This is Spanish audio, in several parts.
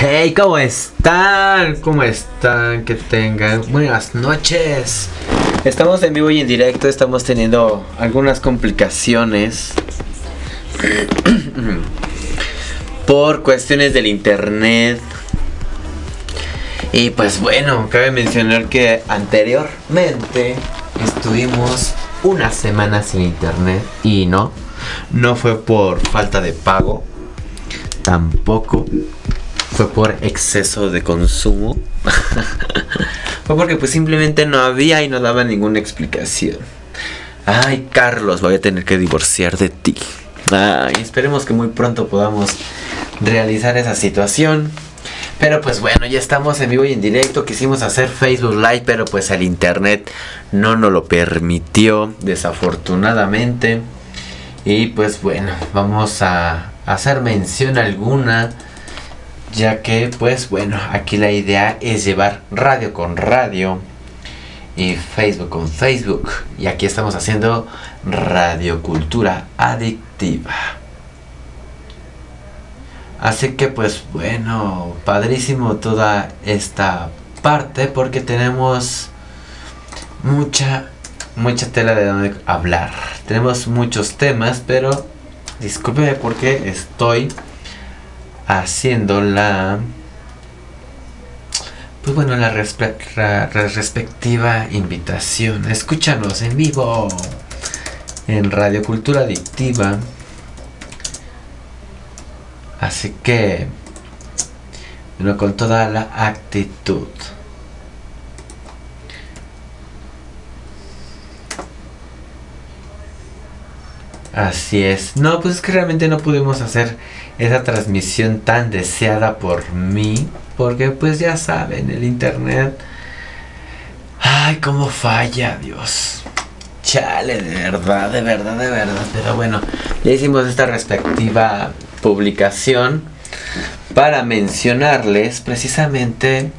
Hey, ¿cómo están? ¿Cómo están? Que tengan buenas noches. Estamos en vivo y en directo, estamos teniendo algunas complicaciones por cuestiones del internet. Y pues bueno, cabe mencionar que anteriormente estuvimos una semana sin internet y no, no fue por falta de pago, tampoco fue por exceso de consumo. fue porque pues simplemente no había y no daba ninguna explicación. Ay, Carlos, voy a tener que divorciar de ti. Ay, esperemos que muy pronto podamos realizar esa situación. Pero pues bueno, ya estamos en vivo y en directo. Quisimos hacer Facebook Live, pero pues el internet no nos lo permitió, desafortunadamente. Y pues bueno, vamos a hacer mención alguna ya que pues bueno aquí la idea es llevar radio con radio y Facebook con Facebook. Y aquí estamos haciendo radiocultura adictiva. Así que pues bueno padrísimo toda esta parte porque tenemos mucha mucha tela de donde hablar. Tenemos muchos temas pero discúlpeme porque estoy haciendo la pues bueno la, respectiva invitación. Escúchanos en vivo en Radio Cultura Adictiva. Así que bueno con toda la actitud. Así es. No, pues es que realmente no pudimos hacer esa transmisión tan deseada por mí. Porque pues ya saben, el internet. Ay, cómo falla, Dios. Chale, de verdad, de verdad, de verdad. Pero bueno, ya hicimos esta respectiva publicación para mencionarles precisamente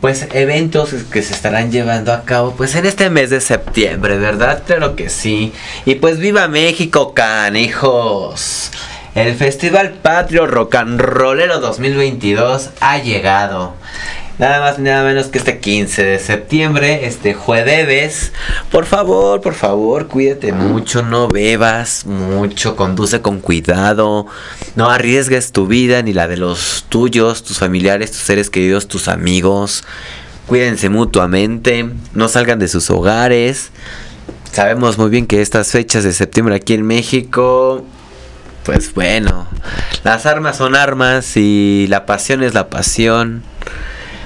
pues eventos que se estarán llevando a cabo pues en este mes de septiembre, ¿verdad? Claro que sí. Y pues viva México, canijos. El Festival Patrio Rock and Rollero 2022 ha llegado. Nada más nada menos que este 15 de septiembre, este jueves. Por favor, por favor, cuídate mucho, no bebas mucho, conduce con cuidado, no arriesgues tu vida ni la de los tuyos, tus familiares, tus seres queridos, tus amigos. Cuídense mutuamente, no salgan de sus hogares. Sabemos muy bien que estas fechas de septiembre aquí en México pues bueno, las armas son armas y la pasión es la pasión.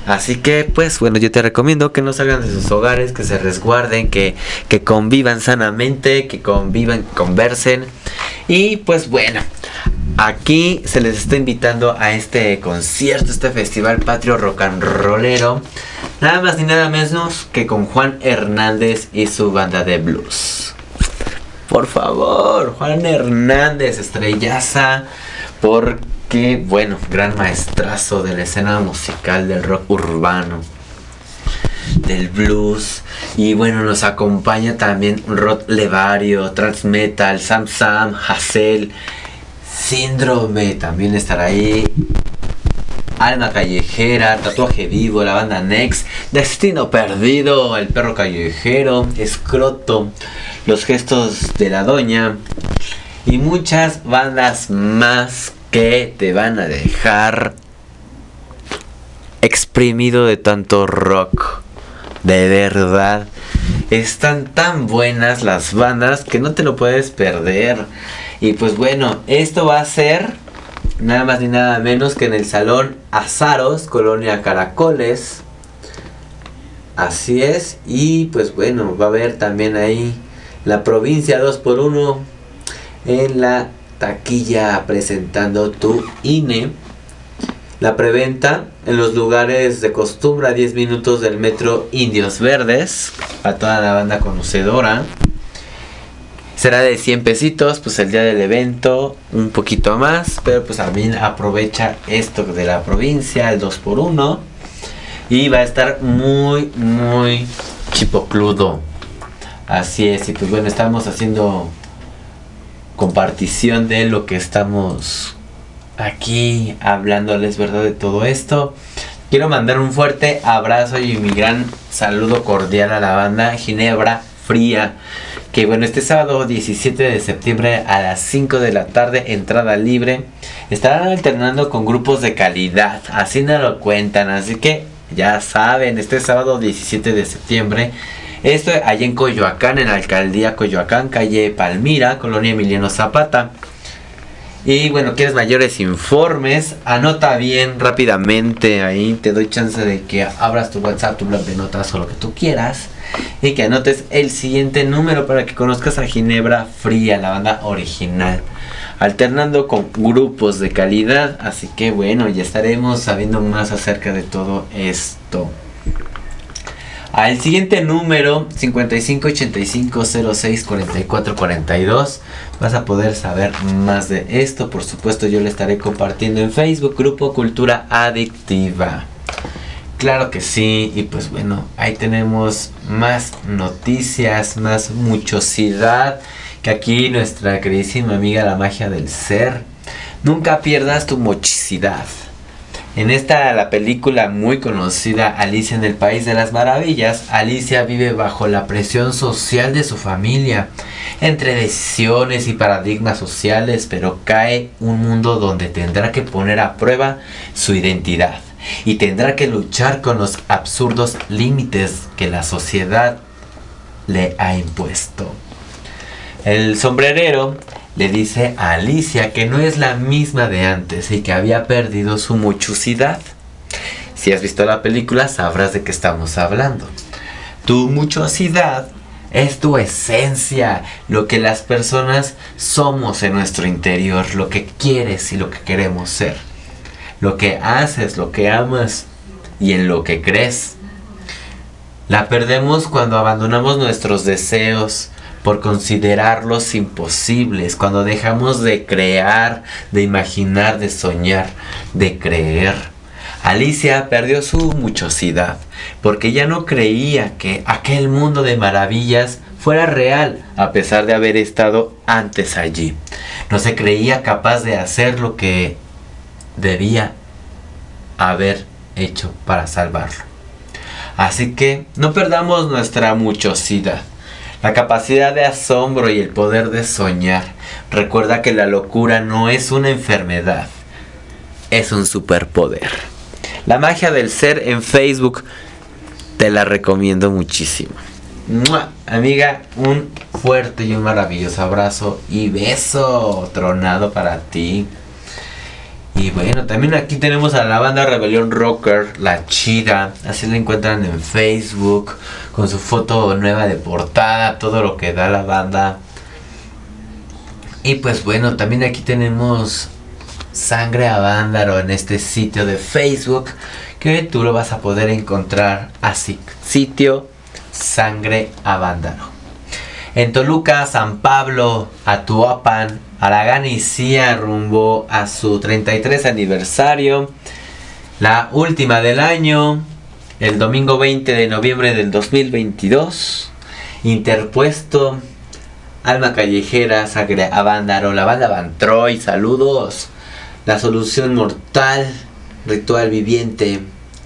Así que, pues bueno, yo te recomiendo que no salgan de sus hogares, que se resguarden, que, que convivan sanamente, que convivan, conversen. Y pues bueno, aquí se les está invitando a este concierto, este festival patrio rock and rollero. Nada más ni nada menos que con Juan Hernández y su banda de blues. Por favor, Juan Hernández, estrellaza, porque, bueno, gran maestrazo de la escena musical del rock urbano. del blues. Y bueno, nos acompaña también Rod Levario, Transmetal, Sam Sam, Hassel, Síndrome también estará ahí. Alma Callejera, Tatuaje Vivo, la banda Next, Destino Perdido, El Perro Callejero, Escroto, Los Gestos de la Doña y muchas bandas más que te van a dejar exprimido de tanto rock. De verdad. Están tan buenas las bandas que no te lo puedes perder. Y pues bueno, esto va a ser nada más ni nada menos que en el Salón Azaros, Colonia Caracoles. Así es. Y pues bueno, va a haber también ahí la provincia 2x1 en la taquilla presentando tu INE. La preventa en los lugares de costumbre a 10 minutos del metro Indios Verdes. A toda la banda conocedora. Será de 100 pesitos, pues el día del evento un poquito más, pero pues también aprovecha esto de la provincia, el 2x1. Y va a estar muy, muy chipocludo. Así es, y pues bueno, estamos haciendo compartición de lo que estamos aquí hablándoles, ¿verdad? De todo esto. Quiero mandar un fuerte abrazo y mi gran saludo cordial a la banda Ginebra Fría. Que bueno, este sábado 17 de septiembre a las 5 de la tarde, entrada libre. Estarán alternando con grupos de calidad. Así nos lo cuentan. Así que ya saben, este sábado 17 de septiembre esto allá en Coyoacán, en la alcaldía Coyoacán, calle Palmira, colonia Emiliano Zapata. Y bueno, quieres mayores informes, anota bien rápidamente ahí, te doy chance de que abras tu WhatsApp, tu blog de notas o lo que tú quieras. Y que anotes el siguiente número para que conozcas a Ginebra Fría, la banda original. Alternando con grupos de calidad. Así que bueno, ya estaremos sabiendo más acerca de todo esto. Al siguiente número 5585064442 vas a poder saber más de esto. Por supuesto yo le estaré compartiendo en Facebook Grupo Cultura Adictiva. Claro que sí, y pues bueno, ahí tenemos más noticias, más muchosidad que aquí nuestra queridísima amiga la magia del ser. Nunca pierdas tu mochicidad. En esta, la película muy conocida Alicia en el País de las Maravillas, Alicia vive bajo la presión social de su familia, entre decisiones y paradigmas sociales, pero cae un mundo donde tendrá que poner a prueba su identidad y tendrá que luchar con los absurdos límites que la sociedad le ha impuesto. El sombrerero le dice a Alicia que no es la misma de antes y que había perdido su muchosidad. Si has visto la película sabrás de qué estamos hablando. Tu muchosidad es tu esencia, lo que las personas somos en nuestro interior, lo que quieres y lo que queremos ser. Lo que haces, lo que amas y en lo que crees. La perdemos cuando abandonamos nuestros deseos, por considerarlos imposibles, cuando dejamos de crear, de imaginar, de soñar, de creer. Alicia perdió su muchosidad, porque ya no creía que aquel mundo de maravillas fuera real, a pesar de haber estado antes allí. No se creía capaz de hacer lo que debía haber hecho para salvarlo. Así que no perdamos nuestra muchosidad la capacidad de asombro y el poder de soñar. Recuerda que la locura no es una enfermedad, es un superpoder. La magia del ser en Facebook te la recomiendo muchísimo. Amiga, un fuerte y un maravilloso abrazo y beso tronado para ti. Y bueno, también aquí tenemos a la banda Rebelión Rocker, La Chida. Así la encuentran en Facebook, con su foto nueva de portada, todo lo que da la banda. Y pues bueno, también aquí tenemos Sangre a en este sitio de Facebook, que tú lo vas a poder encontrar así. Sitio Sangre a. En Toluca, San Pablo, Atuapan, Aragán y rumbo a su 33 aniversario. La última del año. el domingo 20 de noviembre del 2022. Interpuesto, Alma Callejera, Sacre Avándaro, la banda Van Troy, saludos. La Solución Mortal, Ritual Viviente,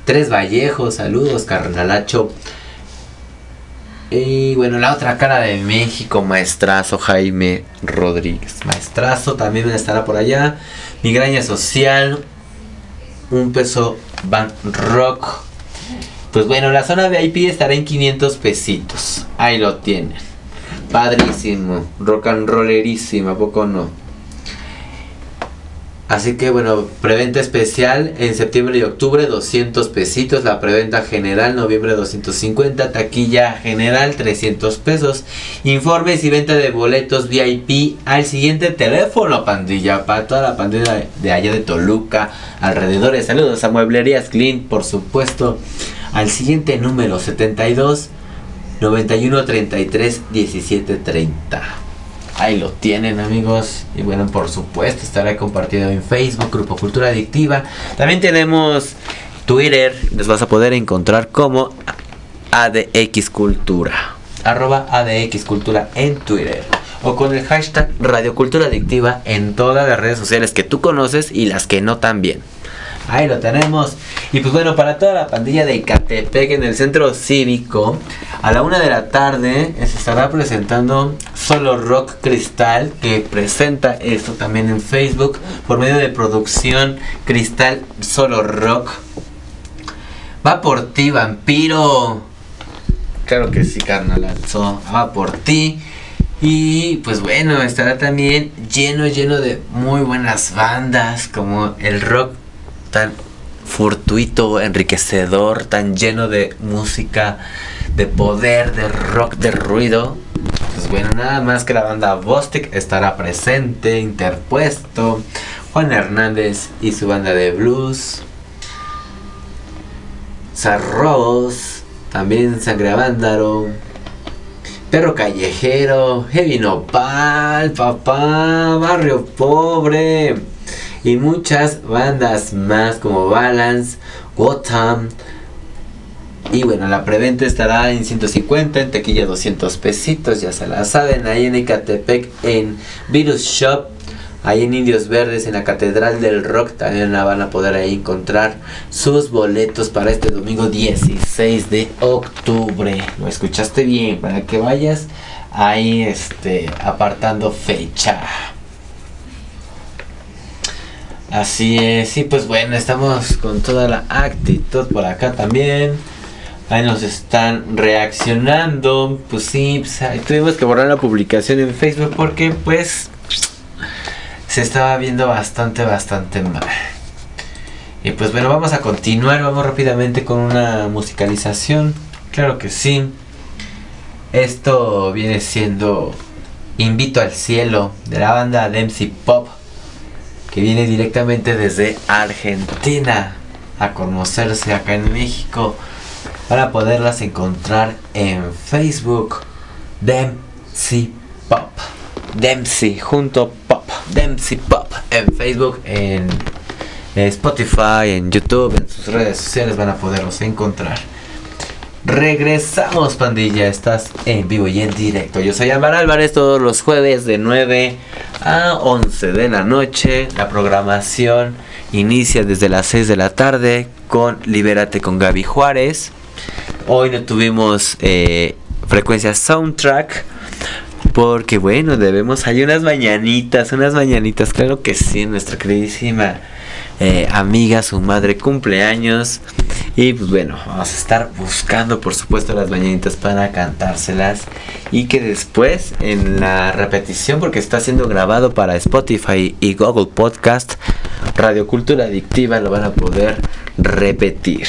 Tres Vallejos, saludos, Carnalacho. Y bueno, la otra cara de México, maestrazo Jaime Rodríguez. Maestrazo también estará por allá. Migraña Social, un peso Van Rock. Pues bueno, la zona VIP estará en 500 pesitos. Ahí lo tienen. Padrísimo, rock and rollerísimo, ¿a poco no? Así que bueno, preventa especial en septiembre y octubre 200 pesitos, la preventa general noviembre 250, taquilla general 300 pesos. Informes y venta de boletos VIP al siguiente teléfono, pandilla, para toda la pandilla de allá de Toluca, alrededores. Saludos a Mueblerías Clean, por supuesto. Al siguiente número 72 91 33 17 30. Ahí lo tienen amigos. Y bueno, por supuesto estará compartido en Facebook, Grupo Cultura Adictiva. También tenemos Twitter. Les vas a poder encontrar como ADX Cultura. Arroba ADX Cultura en Twitter. O con el hashtag Radio Cultura Adictiva en todas las redes sociales que tú conoces y las que no también. Ahí lo tenemos. Y pues bueno, para toda la pandilla de Icatepec en el centro cívico, a la una de la tarde se estará presentando Solo Rock Cristal, que presenta esto también en Facebook por medio de producción Cristal Solo Rock. Va por ti, vampiro. Claro que sí, carnalazo. Va por ti. Y pues bueno, estará también lleno, lleno de muy buenas bandas como el rock tan fortuito, enriquecedor, tan lleno de música, de poder, de rock, de ruido. Pues bueno, nada más que la banda Bostic estará presente, interpuesto. Juan Hernández y su banda de blues. Sarros, también Sangre Avándaro. Perro Callejero, Heavy Nopal, papá, Barrio Pobre y muchas bandas más como Balance, Gotham. Y bueno, la preventa estará en 150, en tequilla 200 pesitos, ya se la saben, ahí en Ecatepec, en Virus Shop, ahí en Indios Verdes, en la Catedral del Rock, también la van a poder ahí encontrar sus boletos para este domingo 16 de octubre. Lo escuchaste bien, para que vayas ahí este, apartando fecha. Así es, y pues bueno, estamos con toda la actitud por acá también. Ahí nos están reaccionando. Pues sí, pues tuvimos que borrar la publicación en Facebook porque pues se estaba viendo bastante, bastante mal. Y pues bueno, vamos a continuar, vamos rápidamente con una musicalización. Claro que sí. Esto viene siendo Invito al Cielo de la banda Dempsey Pop que viene directamente desde Argentina a conocerse acá en México para poderlas encontrar en Facebook Dempsey Pop Dempsey junto Pop Dempsey Pop en Facebook en Spotify en YouTube en sus redes sociales van a poderlos encontrar Regresamos pandilla, estás en vivo y en directo. Yo soy Álvaro Álvarez todos los jueves de 9 a 11 de la noche. La programación inicia desde las 6 de la tarde con Libérate con Gaby Juárez. Hoy no tuvimos eh, frecuencia soundtrack. Porque bueno, debemos, hay unas mañanitas, unas mañanitas, claro que sí, nuestra queridísima eh, amiga, su madre cumpleaños. Y pues bueno, vamos a estar buscando por supuesto las mañanitas para cantárselas. Y que después en la repetición, porque está siendo grabado para Spotify y Google Podcast, Radio Cultura Adictiva lo van a poder repetir.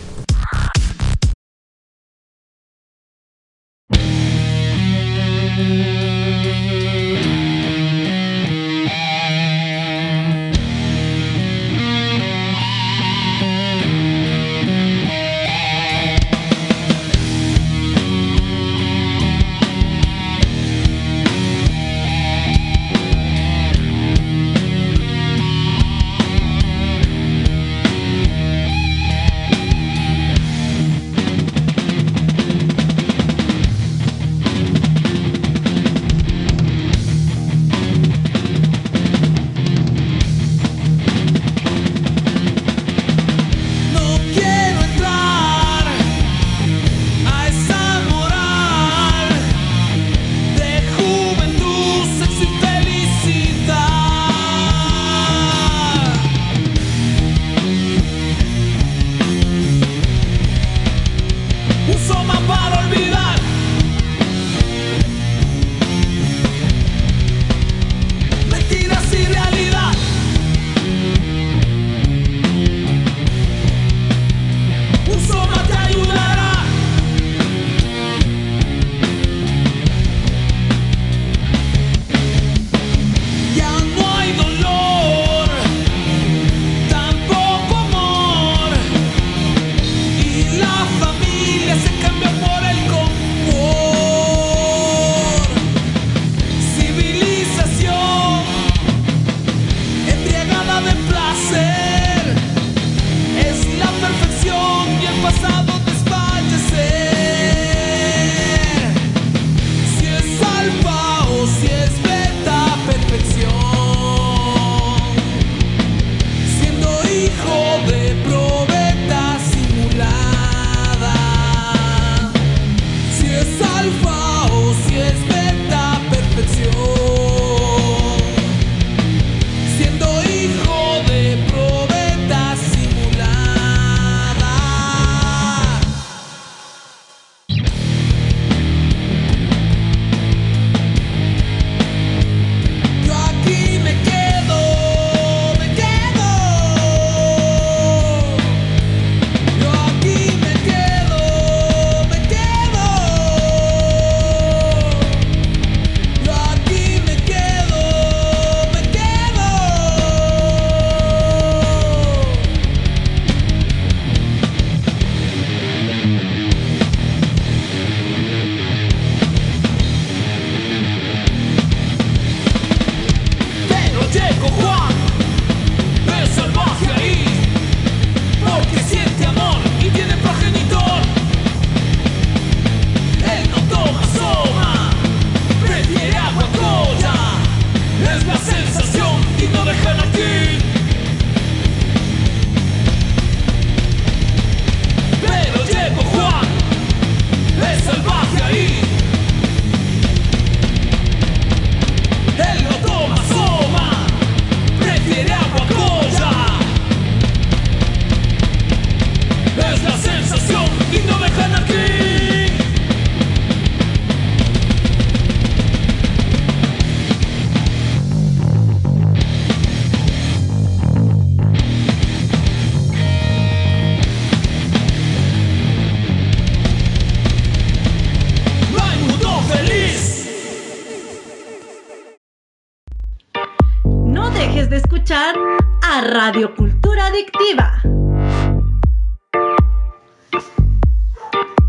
Radio Cultura Adictiva.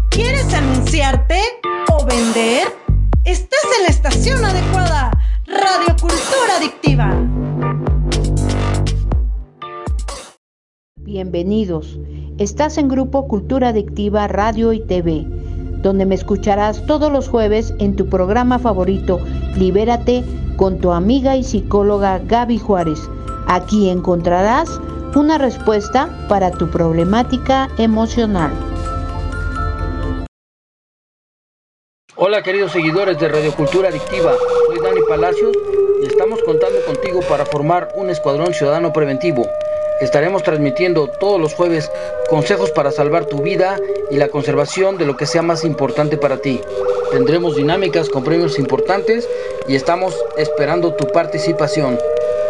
¿Quieres anunciarte o vender? Estás en la estación adecuada. Radio Cultura Adictiva. Bienvenidos. Estás en Grupo Cultura Adictiva Radio y TV, donde me escucharás todos los jueves en tu programa favorito, Libérate, con tu amiga y psicóloga Gaby Juárez. Aquí encontrarás una respuesta para tu problemática emocional. Hola queridos seguidores de Radio Cultura Adictiva, soy Dani Palacios y estamos contando contigo para formar un escuadrón ciudadano preventivo. Estaremos transmitiendo todos los jueves consejos para salvar tu vida y la conservación de lo que sea más importante para ti. Tendremos dinámicas con premios importantes y estamos esperando tu participación.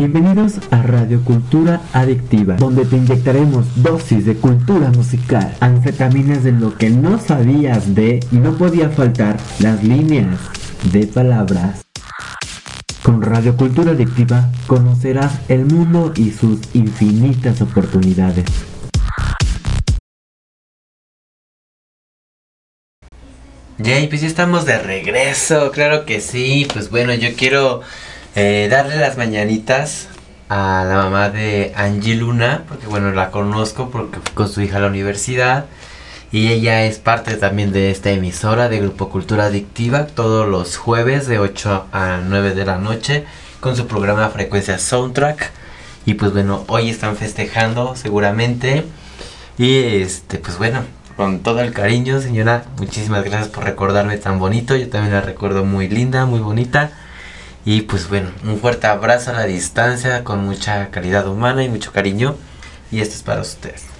Bienvenidos a Radio Cultura Adictiva, donde te inyectaremos dosis de cultura musical, anfetaminas de lo que no sabías de y no podía faltar las líneas de palabras. Con Radio Cultura Adictiva conocerás el mundo y sus infinitas oportunidades. Yay, pues ya estamos de regreso, claro que sí. Pues bueno, yo quiero eh, darle las mañanitas a la mamá de Angie Luna, porque bueno, la conozco porque con su hija a la universidad. Y ella es parte también de esta emisora de Grupo Cultura Adictiva todos los jueves de 8 a 9 de la noche con su programa Frecuencia Soundtrack. Y pues bueno, hoy están festejando seguramente. Y este, pues bueno, con todo el cariño, señora, muchísimas gracias por recordarme tan bonito. Yo también la recuerdo muy linda, muy bonita. Y pues bueno, un fuerte abrazo a la distancia con mucha calidad humana y mucho cariño. Y esto es para ustedes.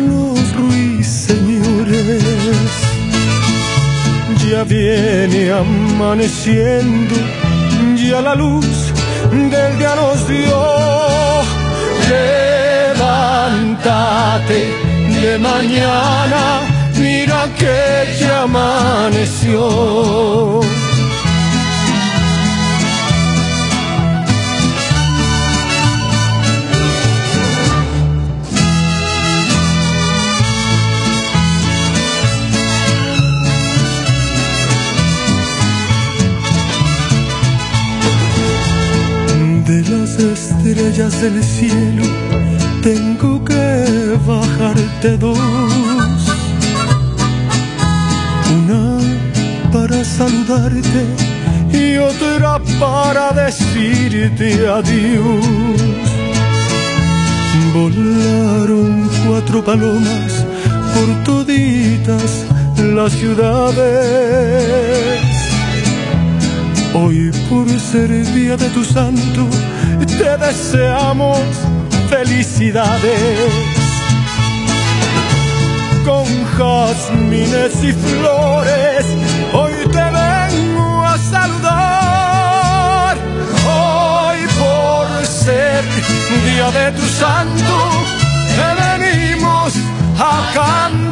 Viene amaneciendo, ya la luz del día nos dio. Levántate de mañana, mira que ya amaneció. De las estrellas del cielo tengo que bajarte dos. Una para saludarte y otra para decirte adiós. Volaron cuatro palomas por toditas las ciudades. Hoy por ser día de tu santo, te deseamos felicidades. Con jazmines y flores, hoy te vengo a saludar. Hoy por ser día de tu santo, te venimos a cantar.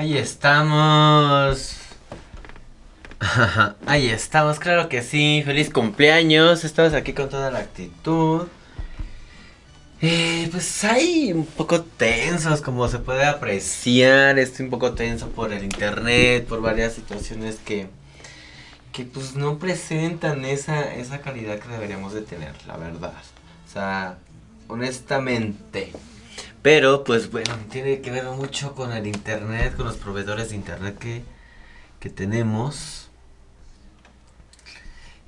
Ahí estamos. Ahí estamos, claro que sí. Feliz cumpleaños. Estamos aquí con toda la actitud. Eh, pues hay un poco tensos, como se puede apreciar. Estoy un poco tenso por el internet, por varias situaciones que, que pues no presentan esa, esa calidad que deberíamos de tener, la verdad. O sea, honestamente. Pero pues bueno, tiene que ver mucho con el internet, con los proveedores de internet que, que tenemos.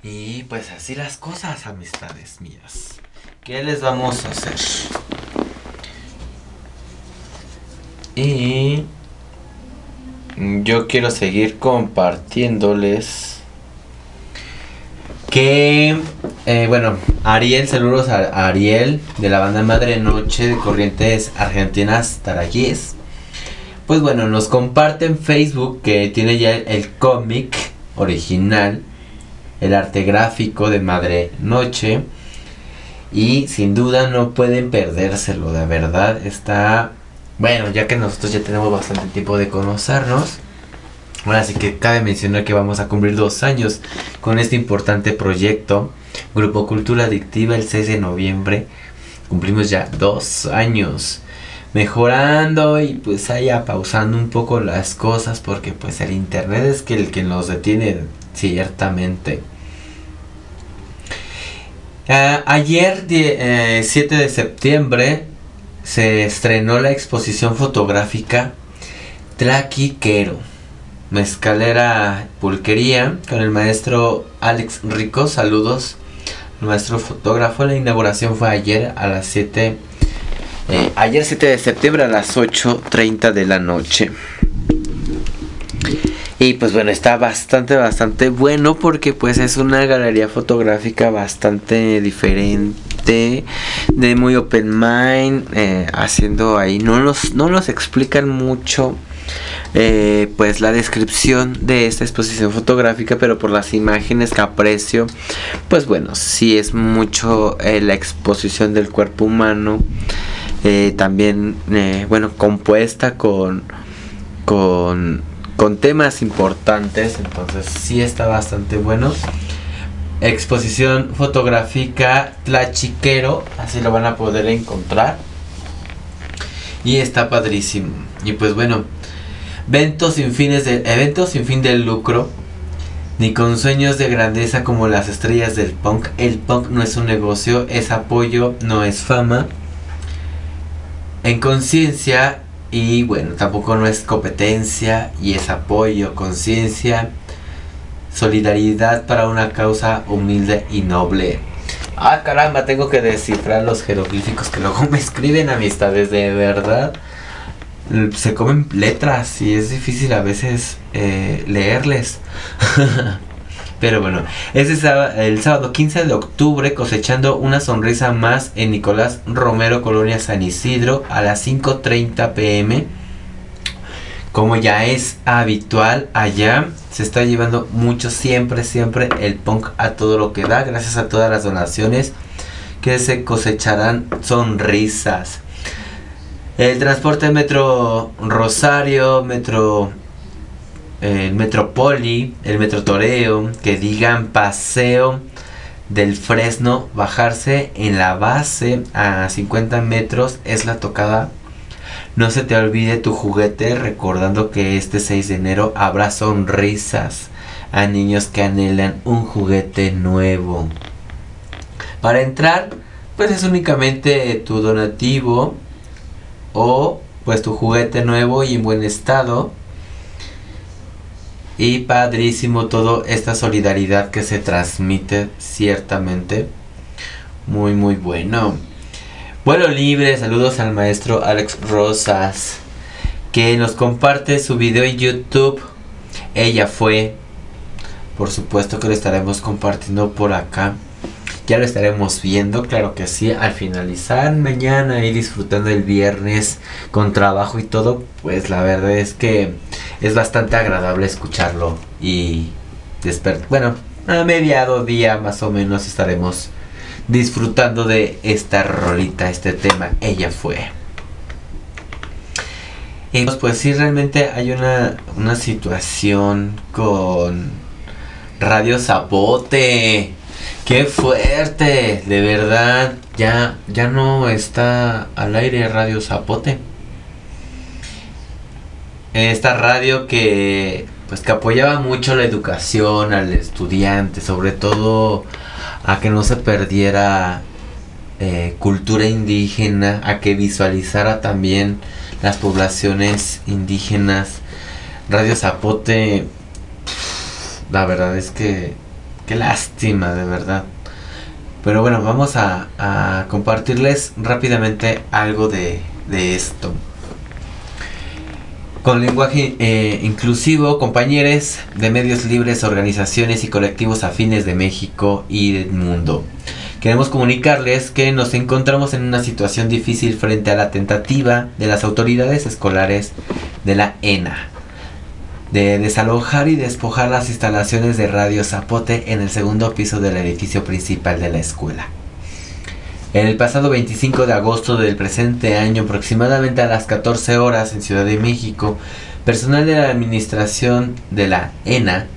Y pues así las cosas, amistades mías. ¿Qué les vamos a hacer? Y yo quiero seguir compartiéndoles que, eh, bueno, Ariel, saludos a Ariel de la banda Madre Noche de Corrientes Argentinas Tarayés. Pues bueno, nos comparte en Facebook que tiene ya el cómic original, el arte gráfico de Madre Noche. Y sin duda no pueden perdérselo, de verdad. Está, bueno, ya que nosotros ya tenemos bastante tiempo de conocernos. Ahora sí que cabe mencionar que vamos a cumplir dos años con este importante proyecto. Grupo Cultura Adictiva el 6 de noviembre. Cumplimos ya dos años. Mejorando y pues allá pausando un poco las cosas porque pues el internet es que el que nos detiene ciertamente. Uh, ayer, die, eh, 7 de septiembre, se estrenó la exposición fotográfica Tlaquiquero, Mezcalera Pulquería, con el maestro Alex Rico. Saludos, nuestro fotógrafo. La inauguración fue ayer a las 7, eh, ayer 7 de septiembre a las 8.30 de la noche. Y pues bueno, está bastante, bastante bueno porque pues es una galería fotográfica bastante diferente, de muy open mind, eh, haciendo ahí, no los, no los explican mucho. Eh, pues la descripción de esta exposición fotográfica pero por las imágenes que aprecio pues bueno sí es mucho eh, la exposición del cuerpo humano eh, también bueno compuesta con con con temas importantes, entonces sí está bastante bueno. Exposición fotográfica Tlachiquero, así lo van a poder encontrar. Y está padrísimo. Y pues bueno, eventos sin fines de eventos sin fin de lucro, ni con sueños de grandeza como las estrellas del punk. El punk no es un negocio, es apoyo, no es fama. En conciencia y bueno, tampoco no es competencia y es apoyo, conciencia, solidaridad para una causa humilde y noble. Ah, caramba, tengo que descifrar los jeroglíficos que luego me escriben amistades de verdad. Se comen letras y es difícil a veces eh, leerles. Pero bueno, ese el sábado 15 de octubre cosechando una sonrisa más en Nicolás Romero, Colonia San Isidro a las 5.30 pm. Como ya es habitual allá, se está llevando mucho siempre, siempre el punk a todo lo que da. Gracias a todas las donaciones que se cosecharán sonrisas. El transporte Metro Rosario, Metro el Metropoli, el Metro Toreo, que digan paseo del Fresno, bajarse en la base a 50 metros es la tocada. No se te olvide tu juguete recordando que este 6 de enero habrá sonrisas a niños que anhelan un juguete nuevo. Para entrar, pues es únicamente tu donativo o pues tu juguete nuevo y en buen estado Y padrísimo todo esta solidaridad que se transmite ciertamente. Muy muy bueno. Vuelo libre, saludos al maestro Alex Rosas que nos comparte su video en YouTube. Ella fue. Por supuesto que lo estaremos compartiendo por acá. Ya lo estaremos viendo, claro que sí, al finalizar mañana y disfrutando el viernes con trabajo y todo, pues la verdad es que es bastante agradable escucharlo y. Bueno, a mediado día más o menos estaremos disfrutando de esta rolita, este tema. Ella fue. Y pues sí, realmente hay una, una situación con Radio Zapote. Qué fuerte, de verdad. Ya, ya no está al aire Radio Zapote. Esta radio que pues que apoyaba mucho la educación al estudiante, sobre todo a que no se perdiera eh, cultura indígena, a que visualizara también las poblaciones indígenas. Radio Zapote, la verdad es que qué lástima, de verdad. Pero bueno, vamos a, compartirles rápidamente algo de, esto. Con lenguaje eh, inclusivo, compañeros de medios libres, organizaciones y colectivos afines de México y del mundo. Queremos comunicarles que nos encontramos en una situación difícil frente a la tentativa de las autoridades escolares de la ENA de desalojar y despojar las instalaciones de Radio Zapote en el segundo piso del edificio principal de la escuela. El pasado 25 de agosto del presente año, aproximadamente a las 14 horas en Ciudad de México, personal de la administración de la ENA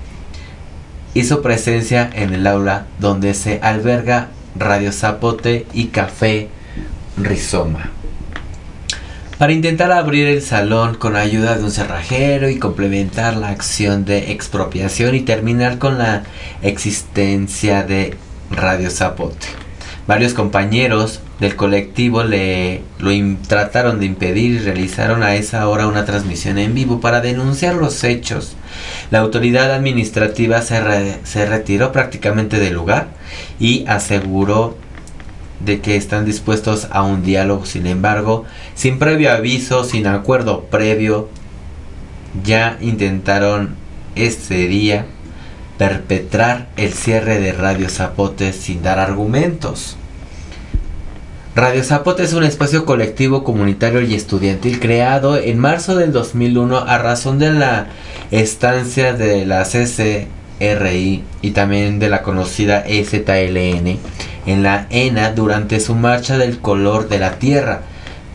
hizo presencia en el aula donde se alberga Radio Zapote y Café Rizoma para intentar abrir el salón con ayuda de un cerrajero y complementar la acción de expropiación y terminar con la existencia de Radio Zapote. Varios compañeros del colectivo le lo trataron de impedir y realizaron a esa hora una transmisión en vivo para denunciar los hechos. La autoridad administrativa se, se retiró prácticamente del lugar y aseguró de que están dispuestos a un diálogo. Sin embargo, sin previo aviso, sin acuerdo previo, ya intentaron este día perpetrar el cierre de Radio Zapote sin dar argumentos. Radio Zapote es un espacio colectivo, comunitario y estudiantil creado en marzo del 2001 a razón de la estancia de la CCRI y también de la conocida EZLN en la ENA durante su marcha del color de la tierra.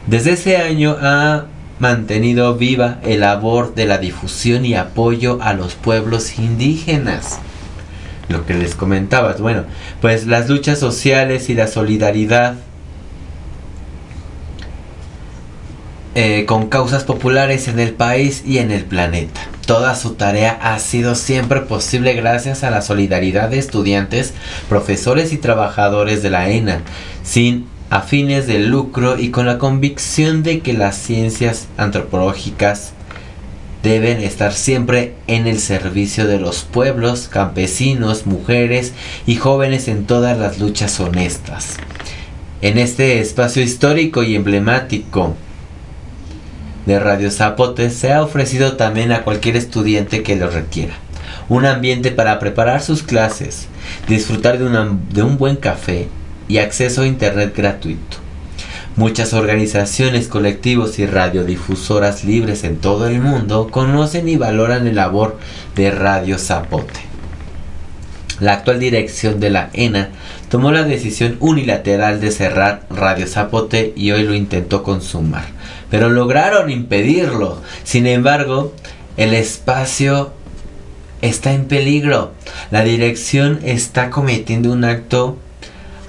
Desde ese año ha mantenido viva el labor de la difusión y apoyo a los pueblos indígenas. Lo que les comentabas, bueno, pues las luchas sociales y la solidaridad eh, con causas populares en el país y en el planeta. Toda su tarea ha sido siempre posible gracias a la solidaridad de estudiantes, profesores y trabajadores de la ENA, sin afines de lucro y con la convicción de que las ciencias antropológicas deben estar siempre en el servicio de los pueblos, campesinos, mujeres y jóvenes en todas las luchas honestas. En este espacio histórico y emblemático, de Radio Zapote se ha ofrecido también a cualquier estudiante que lo requiera. Un ambiente para preparar sus clases, disfrutar de, de un buen café y acceso a internet gratuito. Muchas organizaciones, colectivos y radiodifusoras libres en todo el mundo conocen y valoran el labor de Radio Zapote. La actual dirección de la ENA tomó la decisión unilateral de cerrar Radio Zapote y hoy lo intentó consumar pero lograron impedirlo. Sin embargo, el espacio está en peligro. La dirección está cometiendo un acto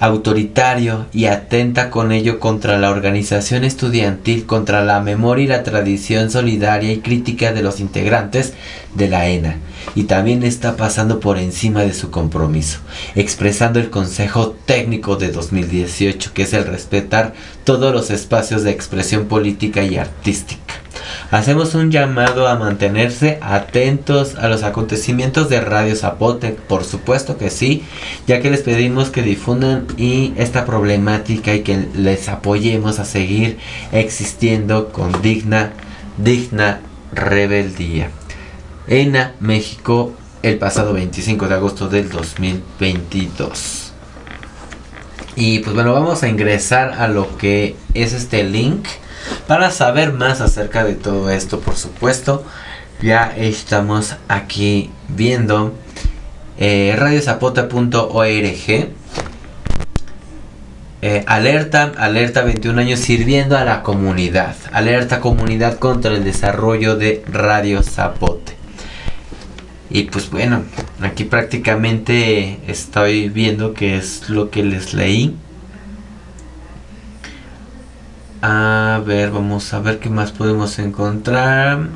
autoritario y atenta con ello contra la organización estudiantil, contra la memoria y la tradición solidaria y crítica de los integrantes de la ENA. Y también está pasando por encima de su compromiso, expresando el Consejo Técnico de 2018, que es el respetar todos los espacios de expresión política y artística. Hacemos un llamado a mantenerse atentos a los acontecimientos de Radio Zapote, por supuesto que sí, ya que les pedimos que difundan y esta problemática y que les apoyemos a seguir existiendo con digna, digna rebeldía. ENA México el pasado 25 de agosto del 2022. Y pues bueno, vamos a ingresar a lo que es este link para saber más acerca de todo esto, por supuesto. Ya estamos aquí viendo eh, radiozapota.org. Eh, alerta, alerta 21 años sirviendo a la comunidad. Alerta comunidad contra el desarrollo de Radio Zapote. Y pues bueno, aquí prácticamente estoy viendo que es lo que les leí. A ver, vamos a ver qué más podemos encontrar.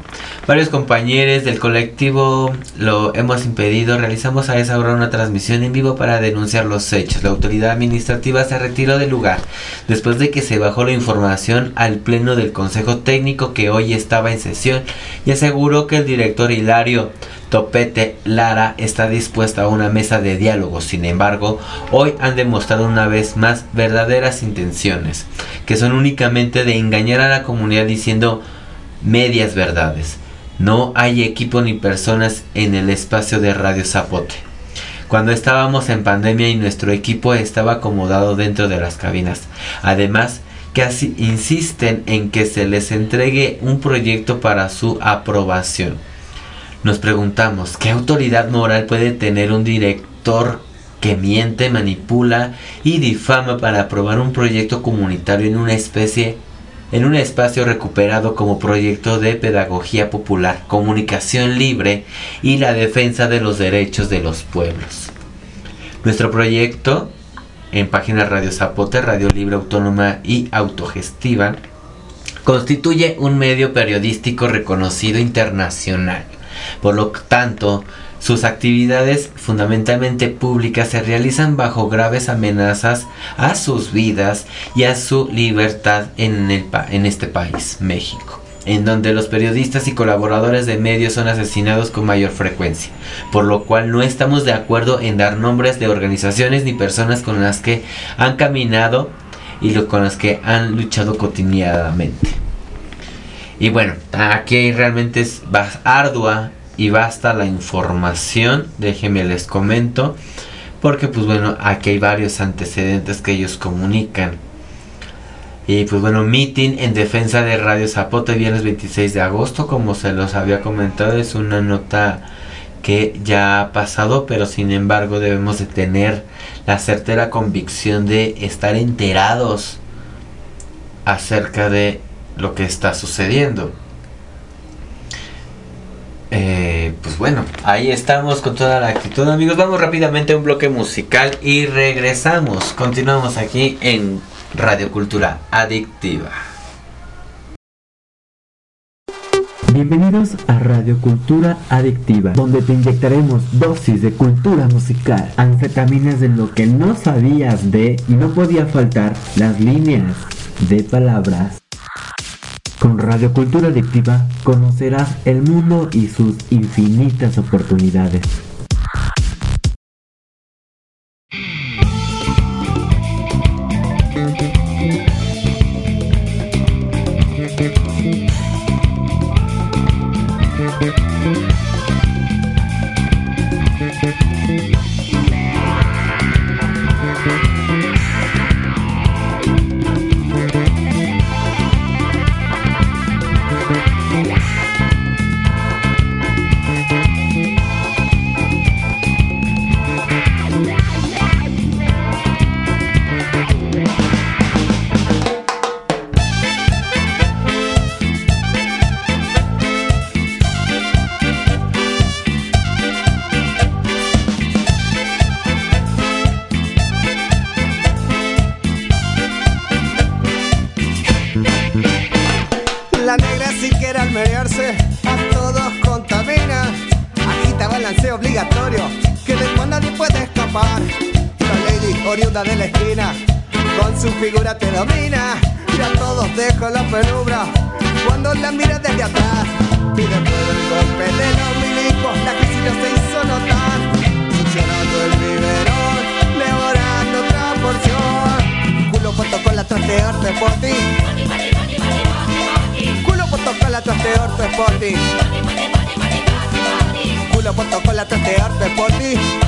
Varios compañeros del colectivo lo hemos impedido. Realizamos a esa hora una transmisión en vivo para denunciar los hechos. La autoridad administrativa se retiró del lugar después de que se bajó la información al pleno del Consejo Técnico que hoy estaba en sesión y aseguró que el director Hilario Topete Lara está dispuesta a una mesa de diálogo. Sin embargo, hoy han demostrado una vez más verdaderas intenciones, que son únicamente de engañar a la comunidad diciendo medias verdades. No hay equipo ni personas en el espacio de Radio Zapote. Cuando estábamos en pandemia y nuestro equipo estaba acomodado dentro de las cabinas. Además, así insisten en que se les entregue un proyecto para su aprobación. Nos preguntamos, ¿qué autoridad moral puede tener un director que miente, manipula y difama para aprobar un proyecto comunitario en un espacio recuperado como proyecto de pedagogía popular, comunicación libre y la defensa de los derechos de los pueblos. Nuestro proyecto en página Radio Zapote, Radio Libre Autónoma y Autogestiva, constituye un medio periodístico reconocido internacional por lo tanto, sus actividades fundamentalmente públicas se realizan bajo graves amenazas a sus vidas y a su libertad en, el en este país, México en donde los periodistas y colaboradores de medios son asesinados con mayor frecuencia, por lo cual no estamos de acuerdo en dar nombres de organizaciones ni personas con las que han caminado y con las que han luchado cotidianamente. Y bueno, aquí realmente es ardua y basta la información. Déjenme les comento. Porque pues bueno, aquí hay varios antecedentes que ellos comunican. Y pues bueno, meeting en defensa de Radio Zapote viernes 26 de agosto, como se los había comentado, es una nota que ya ha pasado, pero sin embargo debemos de tener la certera convicción de estar enterados acerca de lo que está sucediendo. Eh, bueno, ahí estamos con toda la actitud amigos. Vamos rápidamente a un bloque musical y regresamos. Continuamos aquí en Radio Cultura Adictiva. Bienvenidos a Radio Cultura Adictiva, donde te inyectaremos dosis de cultura musical, anfetaminas de lo que no sabías de y no podía faltar las líneas de palabras con Radio Cultura Adictiva conocerás el mundo y sus infinitas oportunidades. body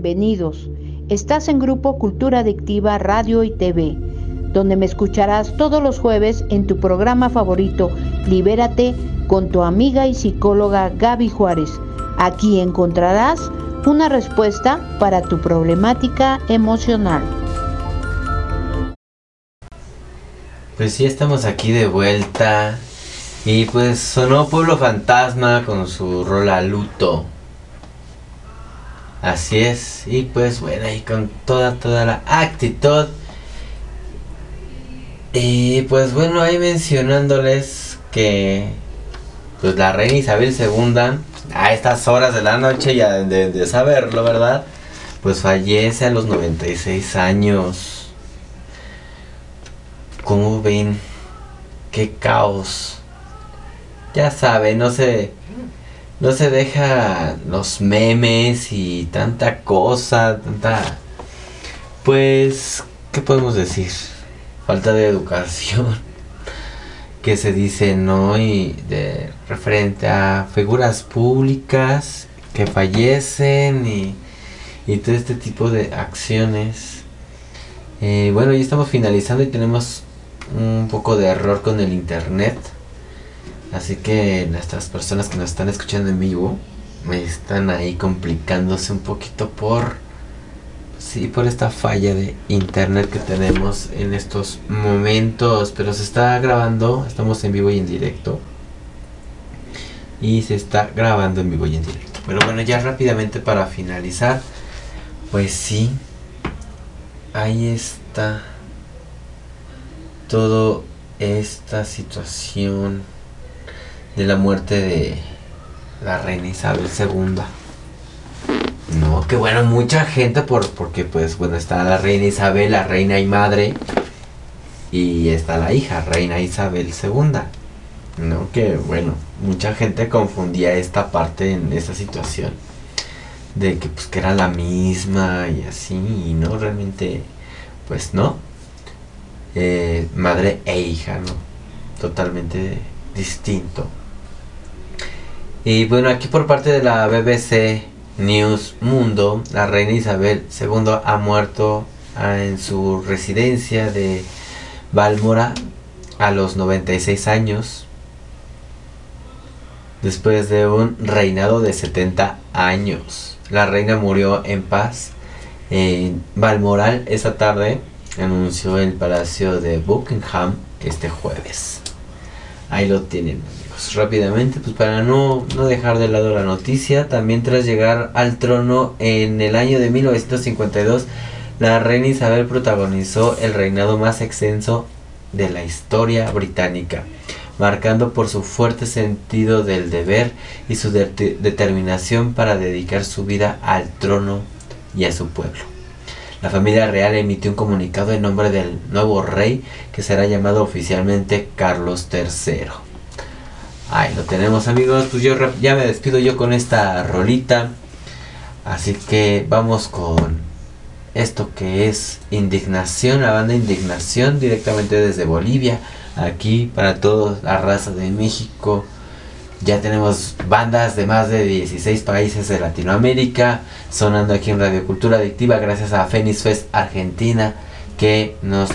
Bienvenidos. Estás en Grupo Cultura Adictiva Radio y TV, donde me escucharás todos los jueves en tu programa favorito, Libérate, con tu amiga y psicóloga Gaby Juárez. Aquí encontrarás una respuesta para tu problemática emocional. Pues sí, estamos aquí de vuelta. Y pues sonó Pueblo Fantasma con su rola Luto. Así es. Y pues bueno, y con toda, toda la actitud. Y pues bueno, ahí mencionándoles que pues la reina Isabel II, a estas horas de la noche ya de, saberlo, ¿verdad? Pues fallece a los 96 años. ¿Cómo ven? Qué caos. Ya saben, no se no se deja los memes y tanta cosa, tanta pues ¿qué podemos decir? Falta de educación que se dice, ¿no? Y de referente a figuras públicas que fallecen y, y todo este tipo de acciones. Eh, bueno, ya estamos finalizando y tenemos un poco de error con el internet. Así que nuestras personas que nos están escuchando en vivo me están ahí complicándose un poquito por sí por esta falla de internet que tenemos en estos momentos, pero se está grabando, estamos en vivo y en directo. Y se está grabando en vivo y en directo. Pero bueno, ya rápidamente para finalizar, pues sí, ahí está todo esta situación de la muerte de la reina Isabel II. No, que bueno, mucha gente por, porque pues bueno, está la reina Isabel, la reina y madre, y está la hija, reina Isabel II. No, que bueno, mucha gente confundía esta parte en esa situación. De que pues que era la misma y así, y no, realmente, pues no. Eh, madre e hija, ¿no? Totalmente distinto. Y bueno, aquí por parte de la BBC News Mundo, la reina Isabel II ha muerto ah, en su residencia de Balmora a los 96 años, después de un reinado de 70 años. La reina murió en paz en Balmoral esa tarde, anunció el Palacio de Buckingham este jueves. Ahí lo tienen amigos. Rápidamente, pues para no, no dejar de lado la noticia, también tras llegar al trono en el año de 1952, la reina Isabel protagonizó el reinado más extenso de la historia británica, marcando por su fuerte sentido del deber y su de- determinación para dedicar su vida al trono y a su pueblo. La familia real emitió un comunicado en nombre del nuevo rey que será llamado oficialmente Carlos III. Ahí lo tenemos amigos, pues yo ya me despido yo con esta rolita. Así que vamos con esto que es Indignación, la banda Indignación directamente desde Bolivia, aquí para toda la raza de México. Ya tenemos bandas de más de 16 países de Latinoamérica sonando aquí en Radio Cultura Adictiva gracias a Phoenix Fest Argentina que nos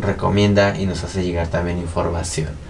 recomienda y nos hace llegar también información.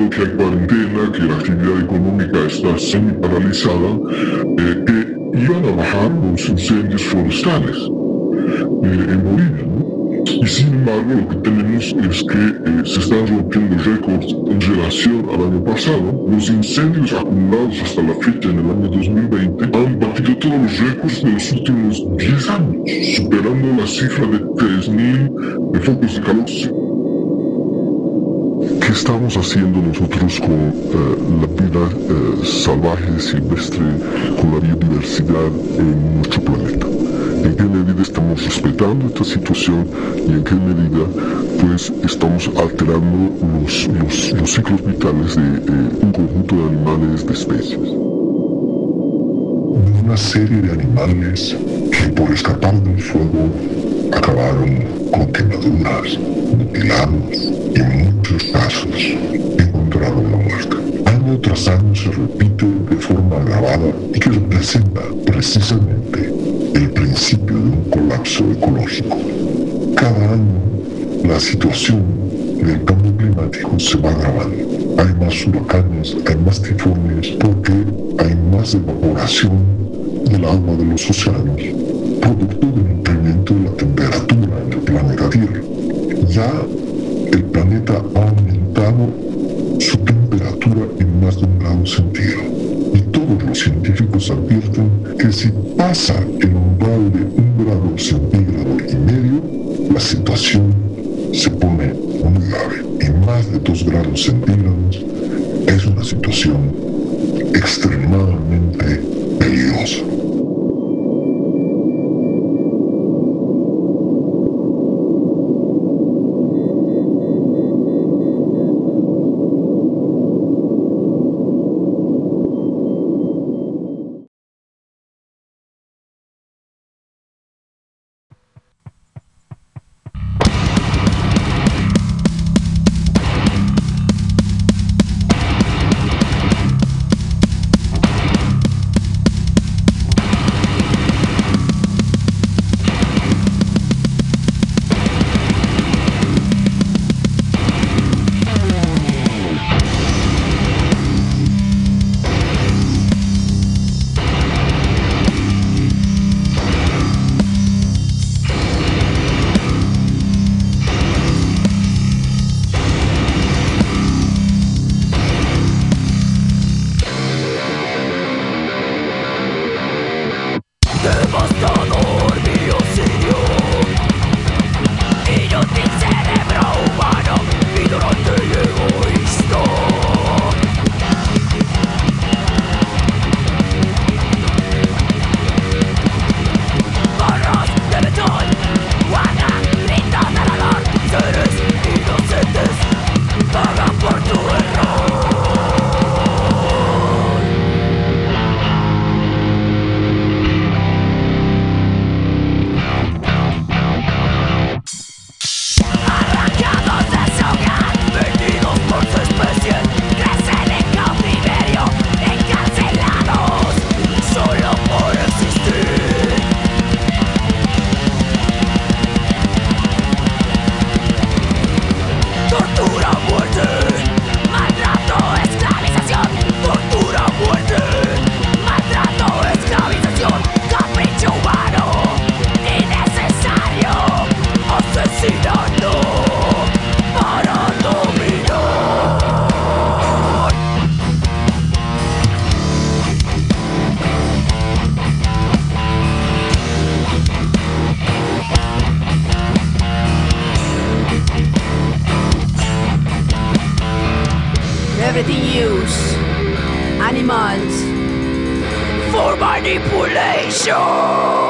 Dado que hay cuarentena, que la actividad económica está semi paralizada, eh, que iban a bajar los incendios forestales eh, en Bolivia. ¿no? Y sin embargo, lo que tenemos es que eh, se están rompiendo récords en relación al año pasado. Los incendios acumulados hasta la fecha en el año 2020 han batido todos los récords de los últimos 10 años, superando la cifra de 3.000 de focos de calor ¿Qué estamos haciendo nosotros con eh, la vida eh, salvaje, silvestre, con la biodiversidad en nuestro planeta? ¿En qué medida estamos respetando esta situación y en qué medida pues estamos alterando los, los, los ciclos vitales de eh, un conjunto de animales de especies? Una serie de animales que por escapar del fuego acabaron con quemaduras, mutilados en muchos casos encontraron la muerte. Año tras año se repite de forma agravada y que representa precisamente el principio de un colapso ecológico. Cada año la situación del cambio climático se va agravando. Hay más huracanes, hay más tifones, porque hay más evaporación del agua de los océanos, producto del incremento de la temperatura en el planeta Tierra. Ya el planeta ha aumentado su temperatura en más de un grado centígrado. Y todos los científicos advierten que si pasa el umbral de un grado centígrado y medio, la situación se pone muy grave. Y más de dos grados centígrados manipulation.